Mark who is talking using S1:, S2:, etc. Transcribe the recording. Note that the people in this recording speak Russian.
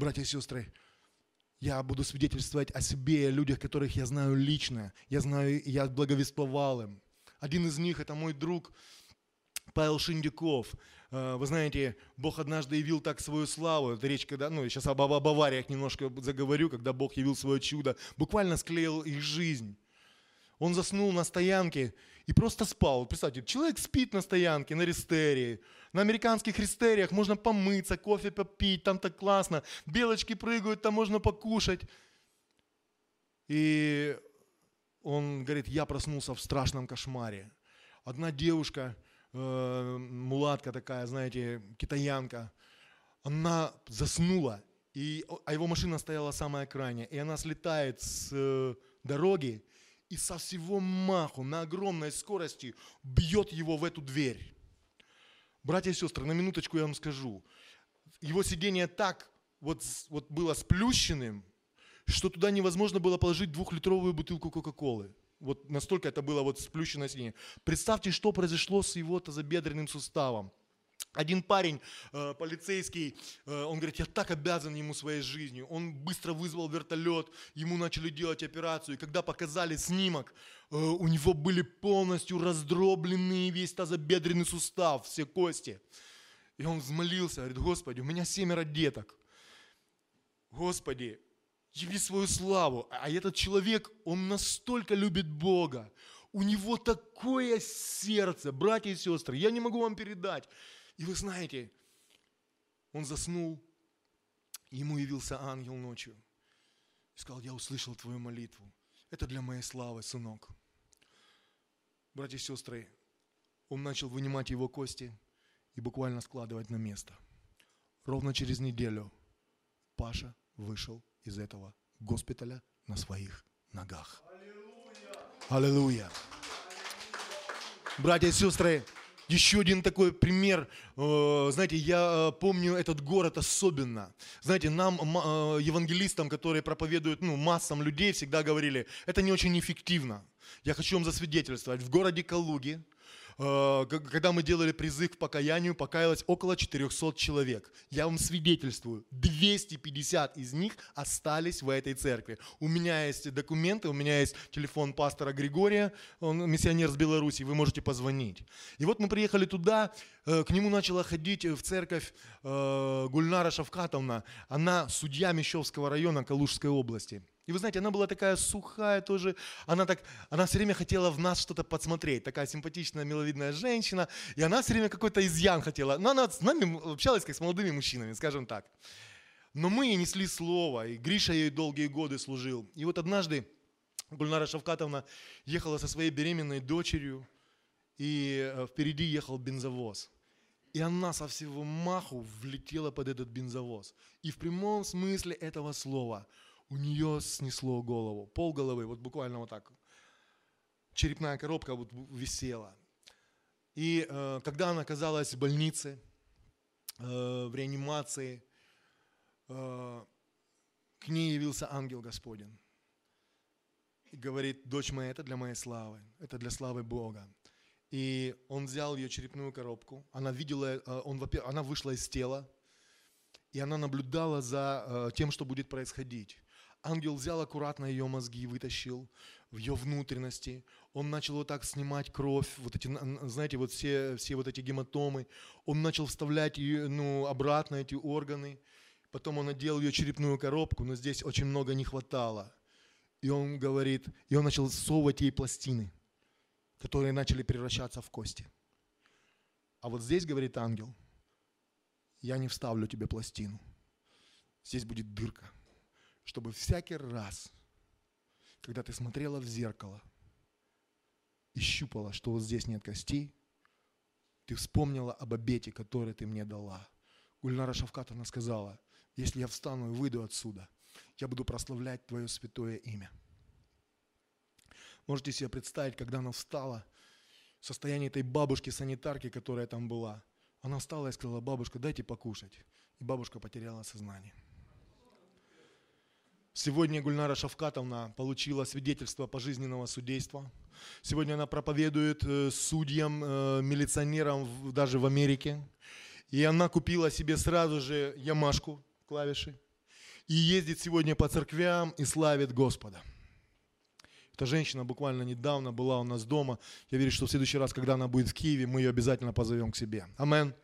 S1: Братья и сестры, я буду свидетельствовать о себе, о людях, которых я знаю лично. Я знаю, я благовествовал им. Один из них – это мой друг Павел Шиндяков. Э, вы знаете, Бог однажды явил так свою славу. Это речь, когда, ну, сейчас об, об авариях немножко заговорю, когда Бог явил свое чудо. Буквально склеил их жизнь. Он заснул на стоянке и просто спал. Представьте, человек спит на стоянке, на рестерии. На американских рестериях можно помыться, кофе попить, там так классно. Белочки прыгают, там можно покушать. И он говорит, я проснулся в страшном кошмаре. Одна девушка, э, мулатка такая, знаете, китаянка, она заснула, и, а его машина стояла самая крайняя, и она слетает с э, дороги и со всего маху на огромной скорости бьет его в эту дверь. Братья и сестры, на минуточку я вам скажу. Его сиденье так вот, вот было сплющенным, что туда невозможно было положить двухлитровую бутылку Кока-Колы. Вот настолько это было вот сплющенное сиденье. Представьте, что произошло с его тазобедренным суставом. Один парень, э, полицейский, э, он говорит, я так обязан ему своей жизнью. Он быстро вызвал вертолет, ему начали делать операцию. И когда показали снимок, э, у него были полностью раздробленные весь тазобедренный сустав, все кости. И он взмолился, говорит, Господи, у меня семеро деток. Господи, яви свою славу. А этот человек, он настолько любит Бога. У него такое сердце, братья и сестры, я не могу вам передать. И вы знаете, он заснул, ему явился ангел ночью и сказал, я услышал твою молитву. Это для моей славы, сынок. Братья и сестры, он начал вынимать его кости и буквально складывать на место. Ровно через неделю Паша вышел из этого госпиталя на своих ногах. Аллилуйя! Братья и сестры, еще один такой пример, э, знаете, я э, помню этот город особенно. Знаете, нам, э, евангелистам, которые проповедуют ну, массам людей, всегда говорили, это не очень эффективно. Я хочу вам засвидетельствовать, в городе Калуги, когда мы делали призыв к покаянию, покаялось около 400 человек. Я вам свидетельствую, 250 из них остались в этой церкви. У меня есть документы, у меня есть телефон пастора Григория, он миссионер с Беларуси, вы можете позвонить. И вот мы приехали туда, э, к нему начала ходить в церковь э, Гульнара Шавкатовна, она судья Мещовского района Калужской области. И вы знаете, она была такая сухая тоже, она, так, она все время хотела в нас что-то подсмотреть, такая симпатичная, миловидная женщина, и она все время какой-то изъян хотела. Но она с нами общалась как с молодыми мужчинами, скажем так. Но мы ей несли слово, и Гриша ей долгие годы служил. И вот однажды Гульнара Шавкатовна ехала со своей беременной дочерью, и э, впереди ехал бензовоз. И она со всего маху влетела под этот бензовоз. И в прямом смысле этого слова – у нее снесло голову, пол головы, вот буквально вот так. Черепная коробка вот висела. И э, когда она оказалась в больнице, э, в реанимации, э, к ней явился ангел Господень. И говорит, дочь моя, это для моей славы, это для славы Бога. И он взял ее черепную коробку, она видела, э, он, она вышла из тела, и она наблюдала за э, тем, что будет происходить. Ангел взял аккуратно ее мозги, вытащил в ее внутренности. Он начал вот так снимать кровь, вот эти, знаете, вот все, все вот эти гематомы. Он начал вставлять ее, ну, обратно эти органы. Потом он надел ее черепную коробку, но здесь очень много не хватало. И он говорит, и он начал совывать ей пластины, которые начали превращаться в кости. А вот здесь, говорит ангел, я не вставлю тебе пластину. Здесь будет дырка чтобы всякий раз, когда ты смотрела в зеркало и щупала, что вот здесь нет костей, ты вспомнила об обете, который ты мне дала. Гульнара Шавкатовна сказала, если я встану и выйду отсюда, я буду прославлять Твое святое имя. Можете себе представить, когда она встала, состояние этой бабушки-санитарки, которая там была. Она встала и сказала, бабушка, дайте покушать. И бабушка потеряла сознание. Сегодня Гульнара Шавкатовна получила свидетельство пожизненного судейства. Сегодня она проповедует э, судьям, э, милиционерам даже в Америке. И она купила себе сразу же ямашку, клавиши. и ездит сегодня по церквям и славит Господа. Эта женщина буквально недавно была у нас дома. Я верю, что в следующий раз, когда она будет в Киеве, мы ее обязательно позовем к себе. Амен.